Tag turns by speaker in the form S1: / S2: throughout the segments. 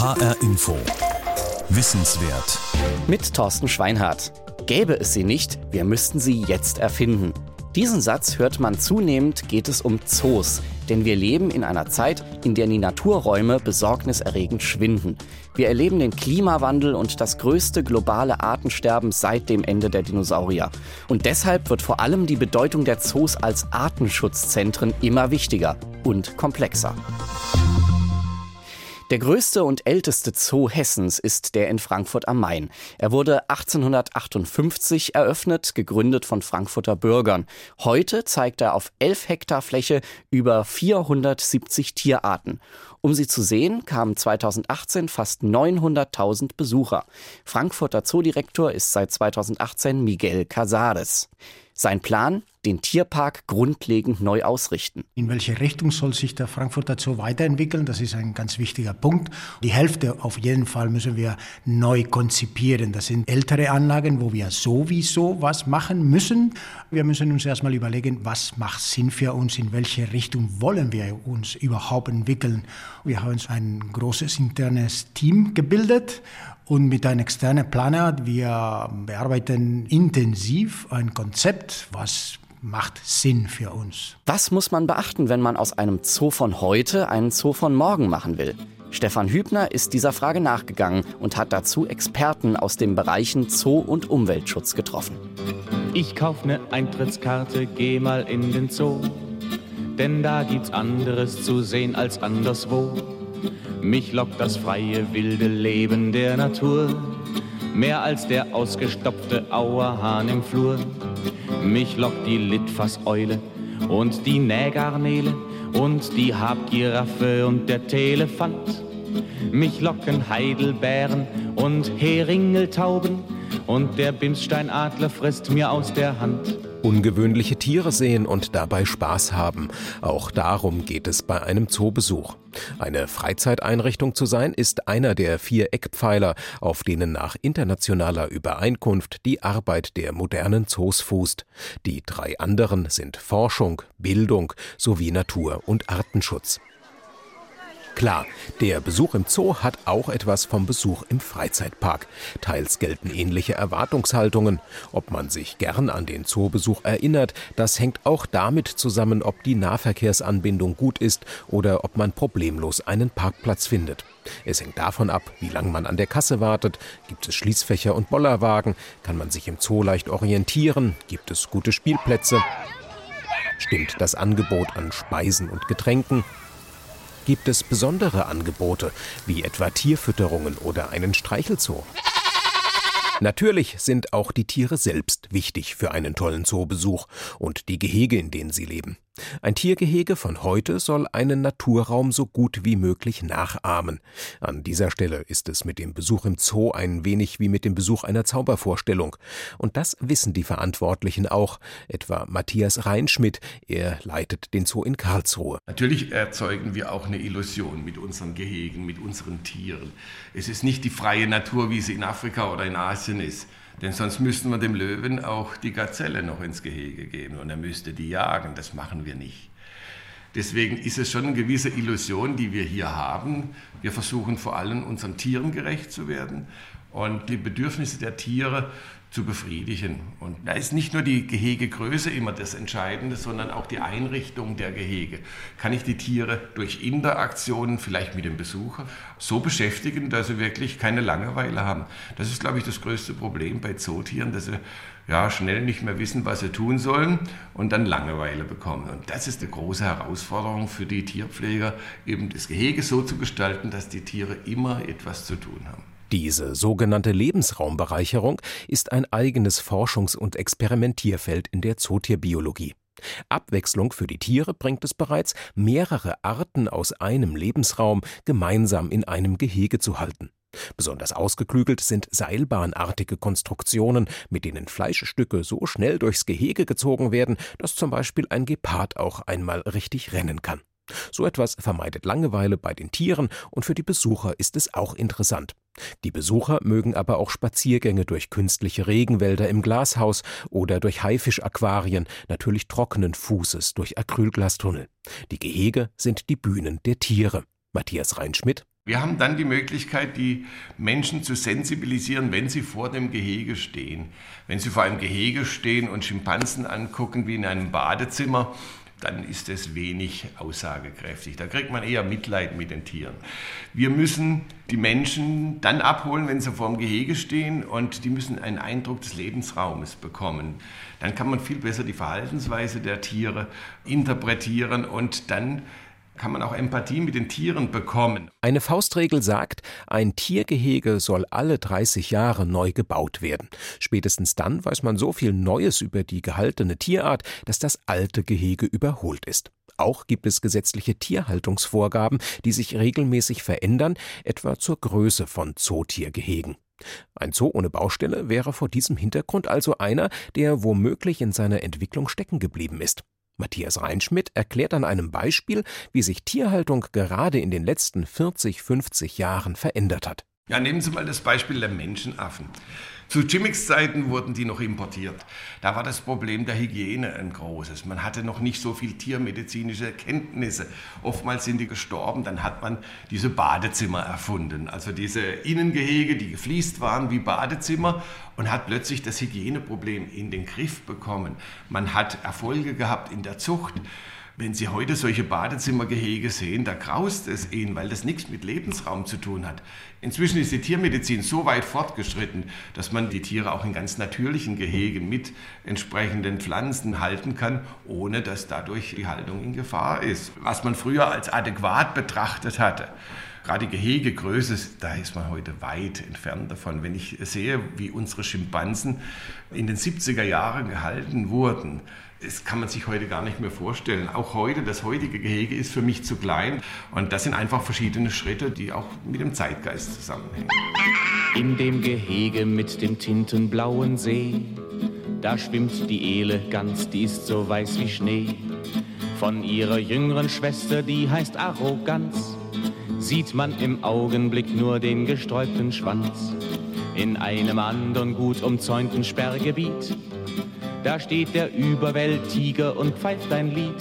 S1: HR Info. Wissenswert.
S2: Mit Thorsten Schweinhardt. Gäbe es sie nicht, wir müssten sie jetzt erfinden. Diesen Satz hört man zunehmend, geht es um Zoos. Denn wir leben in einer Zeit, in der die Naturräume besorgniserregend schwinden. Wir erleben den Klimawandel und das größte globale Artensterben seit dem Ende der Dinosaurier. Und deshalb wird vor allem die Bedeutung der Zoos als Artenschutzzentren immer wichtiger und komplexer. Der größte und älteste Zoo Hessens ist der in Frankfurt am Main. Er wurde 1858 eröffnet, gegründet von Frankfurter Bürgern. Heute zeigt er auf 11 Hektar Fläche über 470 Tierarten. Um sie zu sehen, kamen 2018 fast 900.000 Besucher. Frankfurter Zoodirektor ist seit 2018 Miguel Casares. Sein Plan? Den Tierpark grundlegend neu ausrichten.
S3: In welche Richtung soll sich der Frankfurter Zoo weiterentwickeln? Das ist ein ganz wichtiger Punkt. Die Hälfte auf jeden Fall müssen wir neu konzipieren. Das sind ältere Anlagen, wo wir sowieso was machen müssen. Wir müssen uns erstmal überlegen, was macht Sinn für uns, in welche Richtung wollen wir uns überhaupt entwickeln. Wir haben uns ein großes internes Team gebildet und mit einem externen Planer, wir bearbeiten intensiv ein Konzept, was macht Sinn für uns.
S2: Was muss man beachten, wenn man aus einem Zoo von heute einen Zoo von morgen machen will? Stefan Hübner ist dieser Frage nachgegangen und hat dazu Experten aus den Bereichen Zoo und Umweltschutz getroffen.
S4: Ich kauf ne Eintrittskarte, geh mal in den Zoo, denn da gibt's anderes zu sehen als anderswo. Mich lockt das freie, wilde Leben der Natur, mehr als der ausgestopfte Auerhahn im Flur. Mich lockt die Litfaßeule und die Nägarnele und die Habgiraffe und der Telefant. Mich locken Heidelbeeren und Heringeltauben und der Bimssteinadler frisst mir aus der Hand.
S5: Ungewöhnliche Tiere sehen und dabei Spaß haben. Auch darum geht es bei einem Zoobesuch. Eine Freizeiteinrichtung zu sein, ist einer der vier Eckpfeiler, auf denen nach internationaler Übereinkunft die Arbeit der modernen Zoos fußt. Die drei anderen sind Forschung, Bildung sowie Natur- und Artenschutz. Klar, der Besuch im Zoo hat auch etwas vom Besuch im Freizeitpark. Teils gelten ähnliche Erwartungshaltungen. Ob man sich gern an den Zoobesuch erinnert, das hängt auch damit zusammen, ob die Nahverkehrsanbindung gut ist oder ob man problemlos einen Parkplatz findet. Es hängt davon ab, wie lange man an der Kasse wartet, gibt es Schließfächer und Bollerwagen, kann man sich im Zoo leicht orientieren, gibt es gute Spielplätze, stimmt das Angebot an Speisen und Getränken, gibt es besondere Angebote, wie etwa Tierfütterungen oder einen Streichelzoo. Natürlich sind auch die Tiere selbst wichtig für einen tollen Zoobesuch und die Gehege, in denen sie leben. Ein Tiergehege von heute soll einen Naturraum so gut wie möglich nachahmen. An dieser Stelle ist es mit dem Besuch im Zoo ein wenig wie mit dem Besuch einer Zaubervorstellung. Und das wissen die Verantwortlichen auch, etwa Matthias Reinschmidt. Er leitet den Zoo in Karlsruhe.
S6: Natürlich erzeugen wir auch eine Illusion mit unseren Gehegen, mit unseren Tieren. Es ist nicht die freie Natur, wie sie in Afrika oder in Asien ist. Denn sonst müssten wir dem Löwen auch die Gazelle noch ins Gehege geben und er müsste die jagen. Das machen wir nicht. Deswegen ist es schon eine gewisse Illusion, die wir hier haben. Wir versuchen vor allem unseren Tieren gerecht zu werden und die Bedürfnisse der Tiere zu befriedigen. Und da ist nicht nur die Gehegegröße immer das Entscheidende, sondern auch die Einrichtung der Gehege. Kann ich die Tiere durch Interaktionen, vielleicht mit dem Besucher, so beschäftigen, dass sie wirklich keine Langeweile haben? Das ist, glaube ich, das größte Problem bei Zootieren, dass sie ja, schnell nicht mehr wissen, was sie tun sollen und dann Langeweile bekommen. Und das ist eine große Herausforderung für die Tierpfleger, eben das Gehege so zu gestalten, dass die Tiere immer etwas zu tun haben.
S5: Diese sogenannte Lebensraumbereicherung ist ein eigenes Forschungs- und Experimentierfeld in der Zootierbiologie. Abwechslung für die Tiere bringt es bereits, mehrere Arten aus einem Lebensraum gemeinsam in einem Gehege zu halten. Besonders ausgeklügelt sind seilbahnartige Konstruktionen, mit denen Fleischstücke so schnell durchs Gehege gezogen werden, dass zum Beispiel ein Gepard auch einmal richtig rennen kann. So etwas vermeidet Langeweile bei den Tieren und für die Besucher ist es auch interessant. Die Besucher mögen aber auch Spaziergänge durch künstliche Regenwälder im Glashaus oder durch Haifischaquarien, natürlich trockenen Fußes durch Acrylglastunnel. Die Gehege sind die Bühnen der Tiere. Matthias Reinschmidt
S6: Wir haben dann die Möglichkeit, die Menschen zu sensibilisieren, wenn sie vor dem Gehege stehen. Wenn sie vor einem Gehege stehen und Schimpansen angucken wie in einem Badezimmer, dann ist es wenig aussagekräftig. Da kriegt man eher Mitleid mit den Tieren. Wir müssen die Menschen dann abholen, wenn sie vor dem Gehege stehen und die müssen einen Eindruck des Lebensraumes bekommen. Dann kann man viel besser die Verhaltensweise der Tiere interpretieren und dann kann man auch Empathie mit den Tieren bekommen.
S5: Eine Faustregel sagt, ein Tiergehege soll alle 30 Jahre neu gebaut werden. Spätestens dann weiß man so viel Neues über die gehaltene Tierart, dass das alte Gehege überholt ist. Auch gibt es gesetzliche Tierhaltungsvorgaben, die sich regelmäßig verändern, etwa zur Größe von Zootiergehegen. Ein Zoo ohne Baustelle wäre vor diesem Hintergrund also einer, der womöglich in seiner Entwicklung stecken geblieben ist. Matthias Reinschmidt erklärt an einem Beispiel, wie sich Tierhaltung gerade in den letzten 40, 50 Jahren verändert hat.
S6: Ja, nehmen Sie mal das Beispiel der Menschenaffen. Zu Jimmicks Zeiten wurden die noch importiert. Da war das Problem der Hygiene ein großes. Man hatte noch nicht so viel tiermedizinische Kenntnisse. Oftmals sind die gestorben. Dann hat man diese Badezimmer erfunden. Also diese Innengehege, die gefliest waren wie Badezimmer und hat plötzlich das Hygieneproblem in den Griff bekommen. Man hat Erfolge gehabt in der Zucht. Wenn Sie heute solche Badezimmergehege sehen, da graust es Ihnen, weil das nichts mit Lebensraum zu tun hat. Inzwischen ist die Tiermedizin so weit fortgeschritten, dass man die Tiere auch in ganz natürlichen Gehegen mit entsprechenden Pflanzen halten kann, ohne dass dadurch die Haltung in Gefahr ist. Was man früher als adäquat betrachtet hatte, gerade die Gehegegröße, da ist man heute weit entfernt davon. Wenn ich sehe, wie unsere Schimpansen in den 70er Jahren gehalten wurden, das kann man sich heute gar nicht mehr vorstellen. Auch heute, das heutige Gehege ist für mich zu klein. Und das sind einfach verschiedene Schritte, die auch mit dem Zeitgeist zusammenhängen.
S4: In dem Gehege mit dem tintenblauen See, da schwimmt die Ele ganz, die ist so weiß wie Schnee. Von ihrer jüngeren Schwester, die heißt Arroganz, sieht man im Augenblick nur den gesträubten Schwanz. In einem anderen gut umzäunten Sperrgebiet da steht der Überwelttiger und pfeift ein Lied.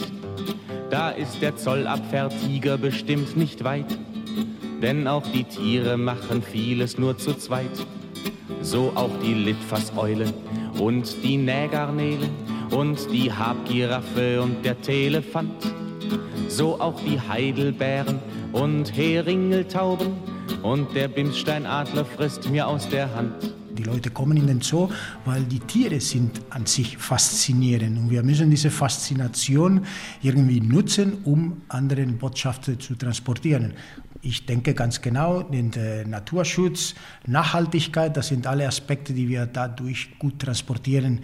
S4: Da ist der Zollabwehrtiger bestimmt nicht weit, denn auch die Tiere machen vieles nur zu zweit. So auch die Litfasseule und die Nägarnele und die Habgiraffe und der Telefant. So auch die Heidelbeeren und Heringeltauben und der Bimssteinadler frisst mir aus der Hand.
S3: Die Leute kommen in den Zoo, weil die Tiere sind an sich faszinierend. Und wir müssen diese Faszination irgendwie nutzen, um andere Botschaften zu transportieren. Ich denke ganz genau, den Naturschutz, Nachhaltigkeit, das sind alle Aspekte, die wir dadurch gut transportieren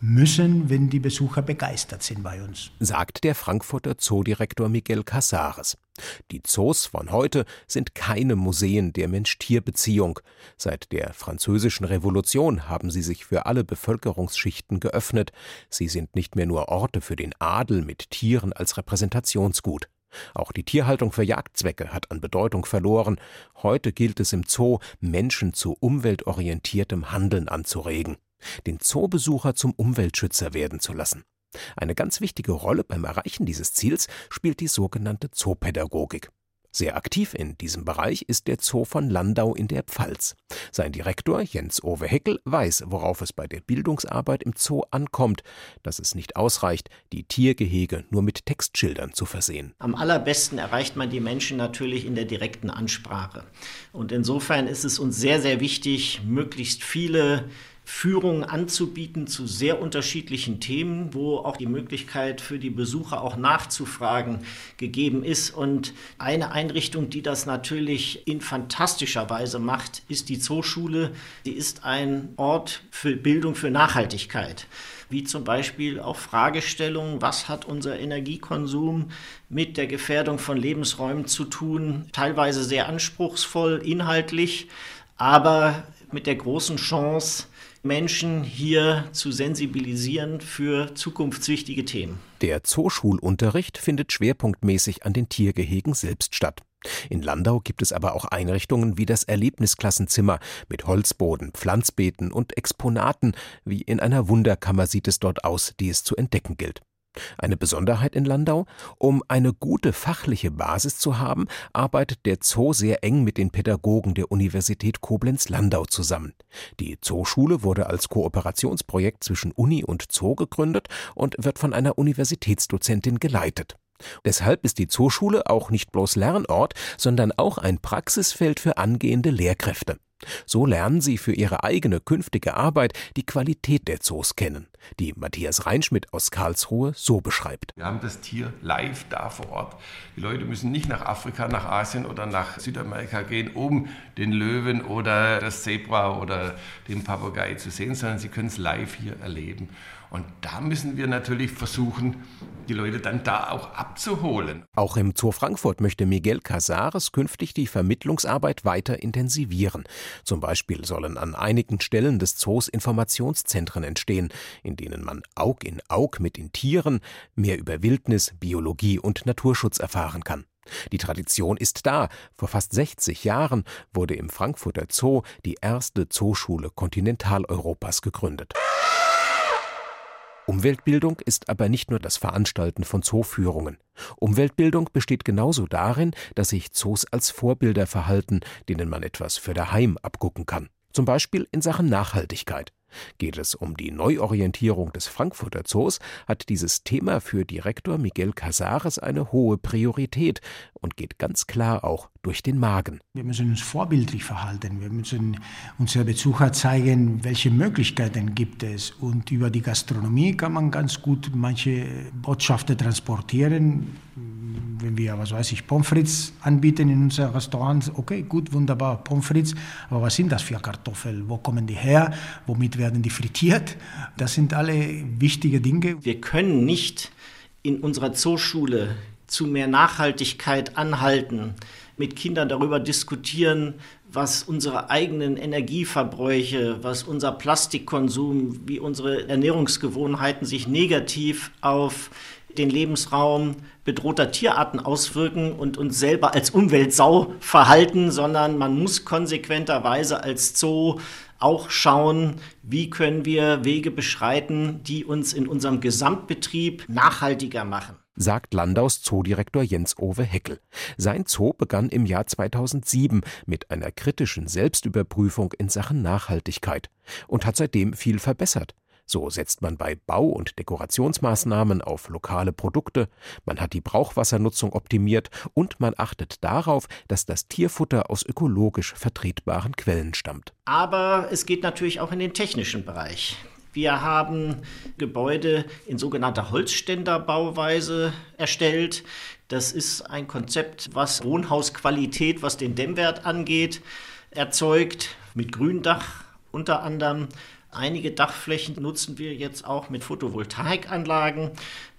S3: müssen, wenn die Besucher begeistert sind bei uns.
S5: Sagt der Frankfurter Zoodirektor Miguel Casares. Die Zoos von heute sind keine Museen der Mensch-Tier-Beziehung. Seit der Französischen Revolution haben sie sich für alle Bevölkerungsschichten geöffnet. Sie sind nicht mehr nur Orte für den Adel mit Tieren als Repräsentationsgut. Auch die Tierhaltung für Jagdzwecke hat an Bedeutung verloren. Heute gilt es im Zoo, Menschen zu umweltorientiertem Handeln anzuregen den Zoobesucher zum Umweltschützer werden zu lassen. Eine ganz wichtige Rolle beim Erreichen dieses Ziels spielt die sogenannte Zoopädagogik. Sehr aktiv in diesem Bereich ist der Zoo von Landau in der Pfalz. Sein Direktor Jens-Owe Heckel weiß, worauf es bei der Bildungsarbeit im Zoo ankommt, dass es nicht ausreicht, die Tiergehege nur mit Textschildern zu versehen.
S7: Am allerbesten erreicht man die Menschen natürlich in der direkten Ansprache. Und insofern ist es uns sehr, sehr wichtig, möglichst viele Führungen anzubieten zu sehr unterschiedlichen Themen, wo auch die Möglichkeit für die Besucher auch nachzufragen gegeben ist. Und eine Einrichtung, die das natürlich in fantastischer Weise macht, ist die Zooschule. Sie ist ein Ort für Bildung für Nachhaltigkeit wie zum Beispiel auch Fragestellungen, was hat unser Energiekonsum mit der Gefährdung von Lebensräumen zu tun, teilweise sehr anspruchsvoll inhaltlich, aber mit der großen Chance, Menschen hier zu sensibilisieren für zukunftswichtige Themen.
S5: Der Zooschulunterricht findet schwerpunktmäßig an den Tiergehegen selbst statt. In Landau gibt es aber auch Einrichtungen wie das Erlebnisklassenzimmer mit Holzboden, Pflanzbeeten und Exponaten, wie in einer Wunderkammer sieht es dort aus, die es zu entdecken gilt. Eine Besonderheit in Landau? Um eine gute fachliche Basis zu haben, arbeitet der Zoo sehr eng mit den Pädagogen der Universität Koblenz-Landau zusammen. Die Zooschule wurde als Kooperationsprojekt zwischen Uni und Zoo gegründet und wird von einer Universitätsdozentin geleitet. Deshalb ist die Zooschule auch nicht bloß Lernort, sondern auch ein Praxisfeld für angehende Lehrkräfte. So lernen sie für ihre eigene künftige Arbeit die Qualität der Zoos kennen, die Matthias Reinschmidt aus Karlsruhe so beschreibt.
S6: Wir haben das Tier live da vor Ort. Die Leute müssen nicht nach Afrika, nach Asien oder nach Südamerika gehen, um den Löwen oder das Zebra oder den Papagei zu sehen, sondern sie können es live hier erleben. Und da müssen wir natürlich versuchen, die Leute dann da auch abzuholen.
S5: Auch im Zoo Frankfurt möchte Miguel Casares künftig die Vermittlungsarbeit weiter intensivieren. Zum Beispiel sollen an einigen Stellen des Zoos Informationszentren entstehen, in denen man Aug in Aug mit den Tieren mehr über Wildnis, Biologie und Naturschutz erfahren kann. Die Tradition ist da. Vor fast 60 Jahren wurde im Frankfurter Zoo die erste Zooschule Kontinentaleuropas gegründet. Umweltbildung ist aber nicht nur das Veranstalten von Zooführungen. Umweltbildung besteht genauso darin, dass sich Zoos als Vorbilder verhalten, denen man etwas für daheim abgucken kann. Zum Beispiel in Sachen Nachhaltigkeit. Geht es um die Neuorientierung des Frankfurter Zoos, hat dieses Thema für Direktor Miguel Casares eine hohe Priorität und geht ganz klar auch durch den Magen.
S3: Wir müssen uns vorbildlich verhalten. Wir müssen unseren Besucher zeigen, welche Möglichkeiten gibt es. Und über die Gastronomie kann man ganz gut manche Botschaften transportieren wenn wir, was weiß ich, Pommes frites anbieten in unseren Restaurants, okay, gut, wunderbar, Pommes frites, aber was sind das für Kartoffeln? Wo kommen die her? Womit werden die frittiert? Das sind alle wichtige Dinge.
S7: Wir können nicht in unserer Zooschule zu mehr Nachhaltigkeit anhalten, mit Kindern darüber diskutieren, was unsere eigenen Energieverbräuche, was unser Plastikkonsum, wie unsere Ernährungsgewohnheiten sich negativ auf den Lebensraum bedrohter Tierarten auswirken und uns selber als Umweltsau verhalten, sondern man muss konsequenterweise als Zoo auch schauen, wie können wir Wege beschreiten, die uns in unserem Gesamtbetrieb nachhaltiger machen
S5: sagt Landaus Zoodirektor Jens-Owe Heckel. Sein Zoo begann im Jahr 2007 mit einer kritischen Selbstüberprüfung in Sachen Nachhaltigkeit und hat seitdem viel verbessert. So setzt man bei Bau- und Dekorationsmaßnahmen auf lokale Produkte, man hat die Brauchwassernutzung optimiert und man achtet darauf, dass das Tierfutter aus ökologisch vertretbaren Quellen stammt.
S7: Aber es geht natürlich auch in den technischen Bereich. Wir haben Gebäude in sogenannter Holzständerbauweise erstellt. Das ist ein Konzept, was Wohnhausqualität, was den Dämmwert angeht, erzeugt mit Gründach unter anderem. Einige Dachflächen nutzen wir jetzt auch mit Photovoltaikanlagen.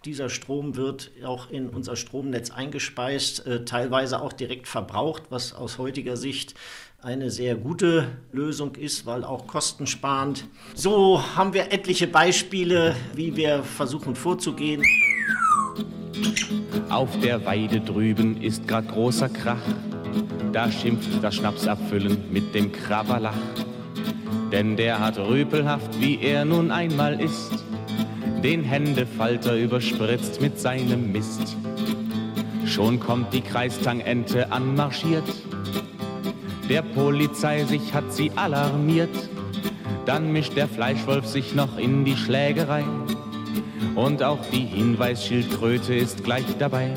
S7: Dieser Strom wird auch in unser Stromnetz eingespeist, äh, teilweise auch direkt verbraucht, was aus heutiger Sicht eine sehr gute Lösung ist, weil auch kostensparend. So haben wir etliche Beispiele, wie wir versuchen vorzugehen.
S4: Auf der Weide drüben ist grad großer Krach. Da schimpft das Schnapsabfüllen mit dem Krabalach. Denn der hat rüpelhaft, wie er nun einmal ist, den Händefalter überspritzt mit seinem Mist. Schon kommt die Kreistangente anmarschiert, der Polizei sich hat sie alarmiert. Dann mischt der Fleischwolf sich noch in die Schlägerei. Und auch die Hinweisschildkröte ist gleich dabei.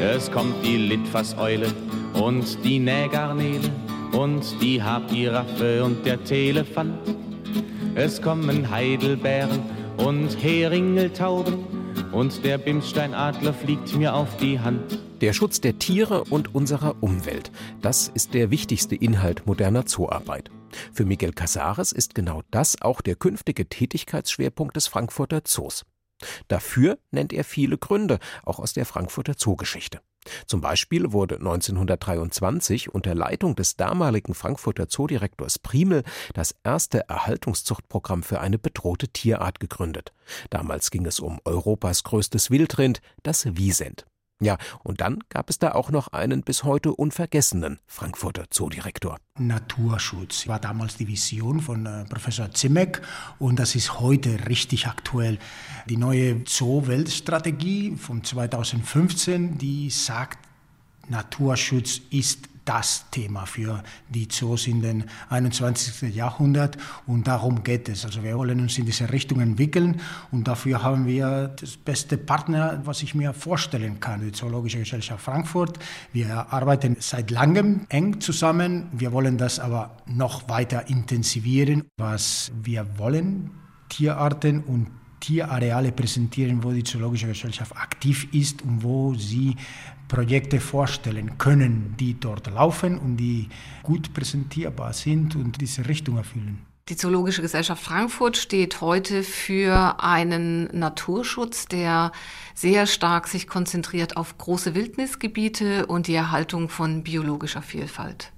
S4: Es kommt die Litfasseule und die Nähgarnele und die Habgiraffe und der Telefant. Es kommen Heidelbeeren und Heringeltauben und der Bimssteinadler fliegt mir auf die Hand.
S5: Der Schutz der Tiere und unserer Umwelt, das ist der wichtigste Inhalt moderner Zooarbeit. Für Miguel Casares ist genau das auch der künftige Tätigkeitsschwerpunkt des Frankfurter Zoos. Dafür nennt er viele Gründe, auch aus der Frankfurter Zoogeschichte. Zum Beispiel wurde 1923 unter Leitung des damaligen Frankfurter Zoodirektors Primel das erste Erhaltungszuchtprogramm für eine bedrohte Tierart gegründet. Damals ging es um Europas größtes Wildrind, das Wiesent. Ja, und dann gab es da auch noch einen bis heute unvergessenen Frankfurter Zoodirektor.
S3: Naturschutz war damals die Vision von äh, Professor Zimmeck und das ist heute richtig aktuell. Die neue Zoo-Weltstrategie von 2015, die sagt, Naturschutz ist das Thema für die Zoos in den 21. Jahrhundert und darum geht es. Also wir wollen uns in diese Richtung entwickeln und dafür haben wir das beste Partner, was ich mir vorstellen kann, die Zoologische Gesellschaft Frankfurt. Wir arbeiten seit langem eng zusammen. Wir wollen das aber noch weiter intensivieren. Was wir wollen, Tierarten und Tierareale präsentieren, wo die Zoologische Gesellschaft aktiv ist und wo sie Projekte vorstellen können, die dort laufen und die gut präsentierbar sind und diese Richtung erfüllen.
S8: Die Zoologische Gesellschaft Frankfurt steht heute für einen Naturschutz, der sehr stark sich konzentriert auf große Wildnisgebiete und die Erhaltung von biologischer Vielfalt.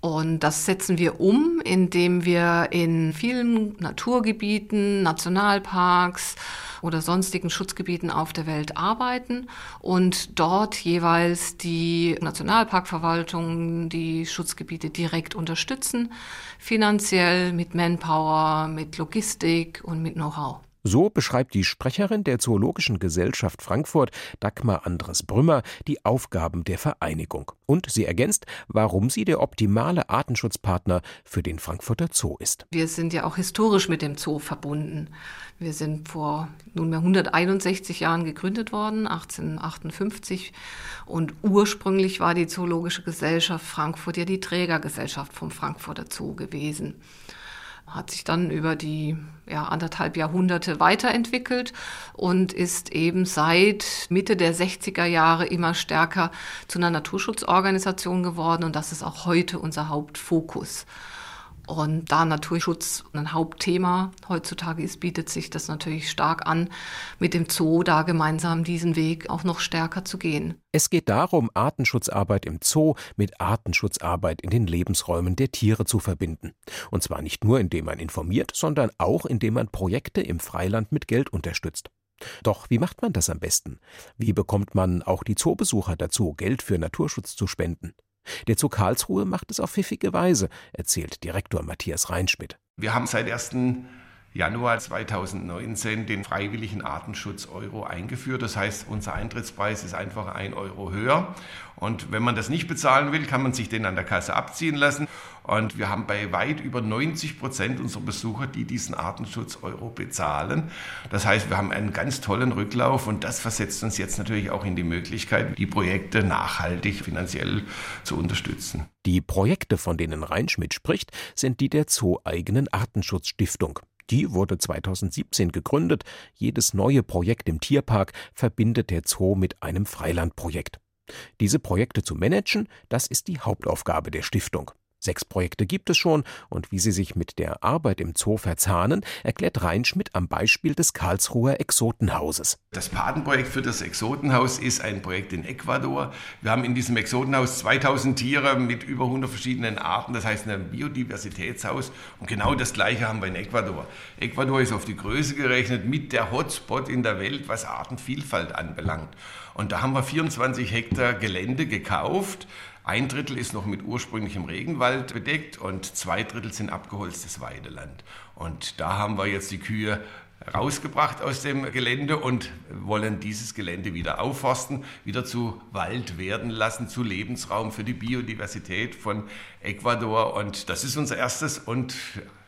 S8: Und das setzen wir um, indem wir in vielen Naturgebieten, Nationalparks oder sonstigen Schutzgebieten auf der Welt arbeiten und dort jeweils die Nationalparkverwaltung, die Schutzgebiete direkt unterstützen, finanziell mit Manpower, mit Logistik und mit Know-how.
S5: So beschreibt die Sprecherin der Zoologischen Gesellschaft Frankfurt, Dagmar Andres Brümmer, die Aufgaben der Vereinigung. Und sie ergänzt, warum sie der optimale Artenschutzpartner für den Frankfurter Zoo ist.
S8: Wir sind ja auch historisch mit dem Zoo verbunden. Wir sind vor nunmehr 161 Jahren gegründet worden, 1858. Und ursprünglich war die Zoologische Gesellschaft Frankfurt ja die Trägergesellschaft vom Frankfurter Zoo gewesen hat sich dann über die ja, anderthalb Jahrhunderte weiterentwickelt und ist eben seit Mitte der 60er Jahre immer stärker zu einer Naturschutzorganisation geworden und das ist auch heute unser Hauptfokus. Und da Naturschutz ein Hauptthema heutzutage ist, bietet sich das natürlich stark an, mit dem Zoo da gemeinsam diesen Weg auch noch stärker zu gehen.
S5: Es geht darum, Artenschutzarbeit im Zoo mit Artenschutzarbeit in den Lebensräumen der Tiere zu verbinden. Und zwar nicht nur, indem man informiert, sondern auch, indem man Projekte im Freiland mit Geld unterstützt. Doch wie macht man das am besten? Wie bekommt man auch die Zoobesucher dazu, Geld für Naturschutz zu spenden? Der Zoo Karlsruhe macht es auf pfiffige Weise, erzählt Direktor Matthias Reinschmidt.
S6: Wir haben seit 1. Januar 2019 den freiwilligen Artenschutz Euro eingeführt. Das heißt, unser Eintrittspreis ist einfach ein Euro höher. Und wenn man das nicht bezahlen will, kann man sich den an der Kasse abziehen lassen. Und wir haben bei weit über 90 Prozent unserer Besucher, die diesen Artenschutz Euro bezahlen. Das heißt, wir haben einen ganz tollen Rücklauf und das versetzt uns jetzt natürlich auch in die Möglichkeit, die Projekte nachhaltig finanziell zu unterstützen.
S5: Die Projekte, von denen Reinschmidt spricht, sind die der Zoo-eigenen Artenschutzstiftung. Die wurde 2017 gegründet. Jedes neue Projekt im Tierpark verbindet der Zoo mit einem Freilandprojekt. Diese Projekte zu managen, das ist die Hauptaufgabe der Stiftung. Sechs Projekte gibt es schon und wie sie sich mit der Arbeit im Zoo verzahnen, erklärt Reinschmidt am Beispiel des Karlsruher Exotenhauses.
S6: Das Patenprojekt für das Exotenhaus ist ein Projekt in Ecuador. Wir haben in diesem Exotenhaus 2000 Tiere mit über 100 verschiedenen Arten, das heißt ein Biodiversitätshaus und genau das gleiche haben wir in Ecuador. Ecuador ist auf die Größe gerechnet mit der Hotspot in der Welt, was Artenvielfalt anbelangt. Und da haben wir 24 Hektar Gelände gekauft, ein Drittel ist noch mit ursprünglichem Regenwald bedeckt und zwei Drittel sind abgeholztes Weideland. Und da haben wir jetzt die Kühe rausgebracht aus dem Gelände und wollen dieses Gelände wieder aufforsten, wieder zu Wald werden lassen, zu Lebensraum für die Biodiversität von Ecuador. Und das ist unser erstes und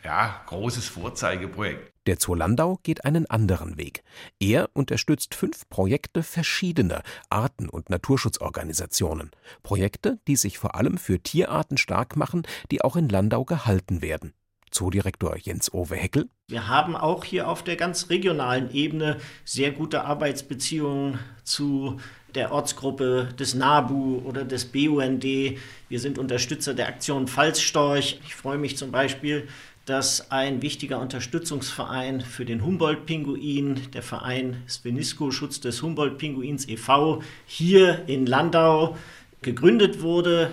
S6: ja, großes Vorzeigeprojekt.
S5: Der Zoo Landau geht einen anderen Weg. Er unterstützt fünf Projekte verschiedener Arten- und Naturschutzorganisationen. Projekte, die sich vor allem für Tierarten stark machen, die auch in Landau gehalten werden. Zoodirektor Jens Owe Heckel.
S7: Wir haben auch hier auf der ganz regionalen Ebene sehr gute Arbeitsbeziehungen zu der Ortsgruppe des NABU oder des BUND. Wir sind Unterstützer der Aktion Falzstorch. Ich freue mich zum Beispiel, dass ein wichtiger Unterstützungsverein für den Humboldt-Pinguin, der Verein Svenisco Schutz des Humboldt-Pinguins e.V., hier in Landau gegründet wurde.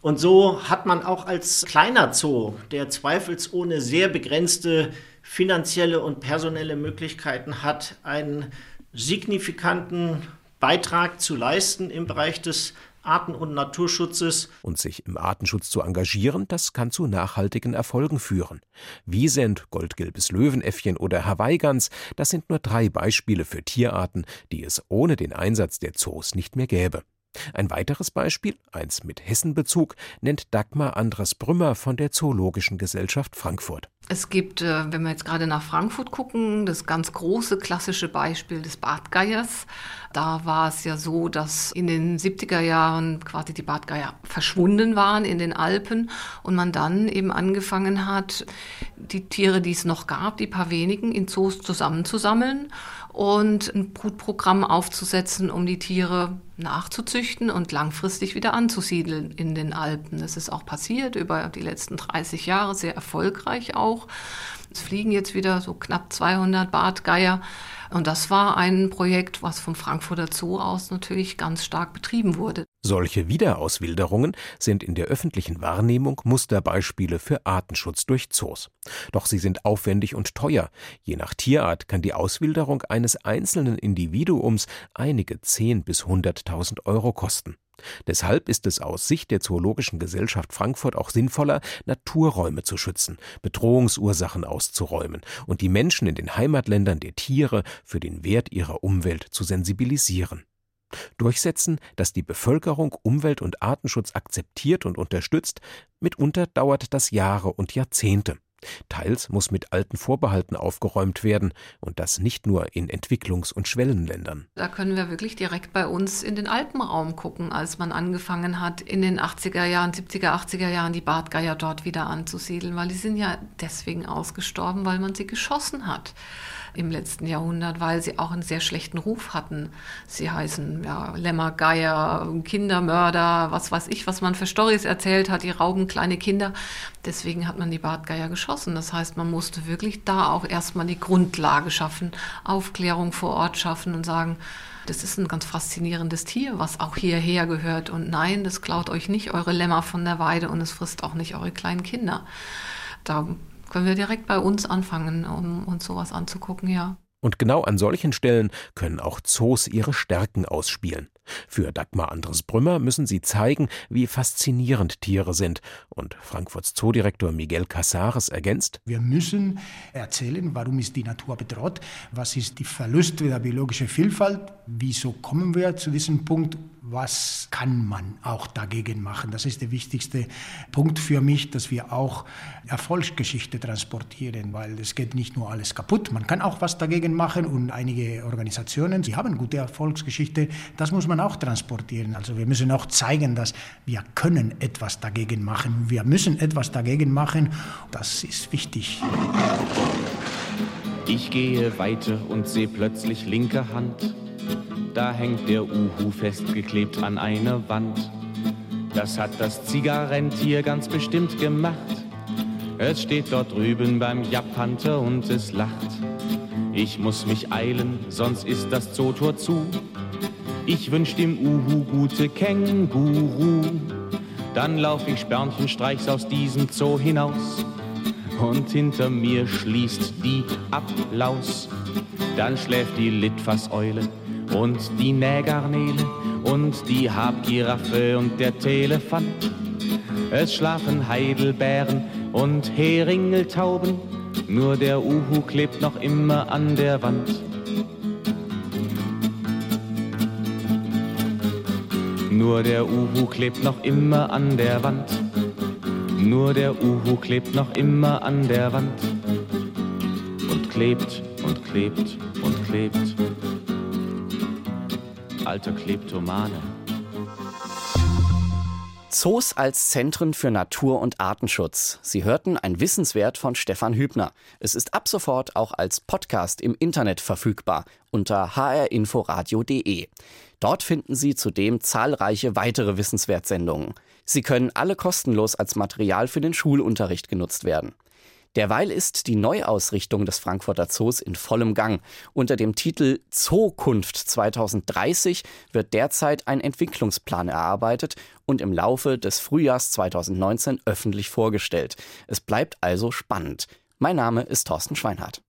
S7: Und so hat man auch als kleiner Zoo, der zweifelsohne sehr begrenzte finanzielle und personelle Möglichkeiten hat, einen signifikanten Beitrag zu leisten im Bereich des Arten- und Naturschutzes.
S5: Und sich im Artenschutz zu engagieren, das kann zu nachhaltigen Erfolgen führen. Wiesent, goldgelbes Löwenäffchen oder Hawaii-Gans, das sind nur drei Beispiele für Tierarten, die es ohne den Einsatz der Zoos nicht mehr gäbe. Ein weiteres Beispiel, eins mit Hessenbezug, nennt Dagmar Andres Brümmer von der Zoologischen Gesellschaft Frankfurt.
S8: Es gibt, äh, wenn wir jetzt gerade nach Frankfurt gucken, das ganz große klassische Beispiel des Bartgeiers. Da war es ja so, dass in den 70er Jahren quasi die Bartgeier verschwunden waren in den Alpen und man dann eben angefangen hat, die Tiere, die es noch gab, die paar wenigen in Zoos zusammenzusammeln und ein Brutprogramm aufzusetzen, um die Tiere nachzuzüchten und langfristig wieder anzusiedeln in den Alpen. Das ist auch passiert über die letzten 30 Jahre, sehr erfolgreich auch. Es fliegen jetzt wieder so knapp 200 Bartgeier. Und das war ein Projekt, was vom Frankfurter Zoo aus natürlich ganz stark betrieben wurde.
S5: Solche Wiederauswilderungen sind in der öffentlichen Wahrnehmung Musterbeispiele für Artenschutz durch Zoos. Doch sie sind aufwendig und teuer. Je nach Tierart kann die Auswilderung eines einzelnen Individuums einige 10 bis 100.000 Euro kosten. Deshalb ist es aus Sicht der Zoologischen Gesellschaft Frankfurt auch sinnvoller, Naturräume zu schützen, Bedrohungsursachen auszuräumen und die Menschen in den Heimatländern der Tiere für den Wert ihrer Umwelt zu sensibilisieren. Durchsetzen, dass die Bevölkerung Umwelt- und Artenschutz akzeptiert und unterstützt, mitunter dauert das Jahre und Jahrzehnte. Teils muss mit alten Vorbehalten aufgeräumt werden und das nicht nur in Entwicklungs- und Schwellenländern.
S8: Da können wir wirklich direkt bei uns in den Alpenraum gucken, als man angefangen hat, in den 80er Jahren, 70er, 80er Jahren die Bartgeier dort wieder anzusiedeln, weil die sind ja deswegen ausgestorben, weil man sie geschossen hat im letzten Jahrhundert, weil sie auch einen sehr schlechten Ruf hatten. Sie heißen ja, Lämmergeier, Kindermörder, was weiß ich, was man für Storys erzählt hat, die rauben kleine Kinder. Deswegen hat man die Bartgeier geschossen. Das heißt, man musste wirklich da auch erstmal die Grundlage schaffen, Aufklärung vor Ort schaffen und sagen, das ist ein ganz faszinierendes Tier, was auch hierher gehört. Und nein, das klaut euch nicht eure Lämmer von der Weide und es frisst auch nicht eure kleinen Kinder. Da können wir direkt bei uns anfangen, um uns sowas anzugucken, ja.
S5: Und genau an solchen Stellen können auch Zoos ihre Stärken ausspielen. Für Dagmar Andres Brümmer müssen sie zeigen, wie faszinierend Tiere sind. Und Frankfurts Zoodirektor Miguel Casares ergänzt:
S3: Wir müssen erzählen, warum ist die Natur bedroht, was ist die Verlust der biologischen Vielfalt, wieso kommen wir zu diesem Punkt was kann man auch dagegen machen. Das ist der wichtigste Punkt für mich, dass wir auch Erfolgsgeschichte transportieren, weil es geht nicht nur alles kaputt, man kann auch was dagegen machen und einige Organisationen, sie haben gute Erfolgsgeschichte, das muss man auch transportieren. Also wir müssen auch zeigen, dass wir können etwas dagegen machen, wir müssen etwas dagegen machen, das ist wichtig.
S4: Ich gehe weiter und sehe plötzlich linke Hand da hängt der Uhu festgeklebt an einer Wand. Das hat das Zigarrentier ganz bestimmt gemacht. Es steht dort drüben beim Jappanter und es lacht. Ich muss mich eilen, sonst ist das Zootor zu. Ich wünsch dem Uhu gute Känguru. Dann lauf ich Sternchenstreichs aus diesem Zoo hinaus. Und hinter mir schließt die Applaus. Dann schläft die Litfaßeule und die Nähgarnele und die Habgiraffe und der Telefant. Es schlafen Heidelbeeren und Heringeltauben, nur der Uhu klebt noch immer an der Wand. Nur der Uhu klebt noch immer an der Wand. Nur der Uhu klebt noch immer an der Wand. Und klebt und klebt und klebt alter Kleptomane.
S2: Zoos als Zentren für Natur- und Artenschutz. Sie hörten ein Wissenswert von Stefan Hübner. Es ist ab sofort auch als Podcast im Internet verfügbar unter hrinforadio.de. Dort finden Sie zudem zahlreiche weitere Wissenswertsendungen. Sie können alle kostenlos als Material für den Schulunterricht genutzt werden. Derweil ist die Neuausrichtung des Frankfurter Zoos in vollem Gang. Unter dem Titel Zookunft 2030 wird derzeit ein Entwicklungsplan erarbeitet und im Laufe des Frühjahrs 2019 öffentlich vorgestellt. Es bleibt also spannend. Mein Name ist Thorsten Schweinhardt.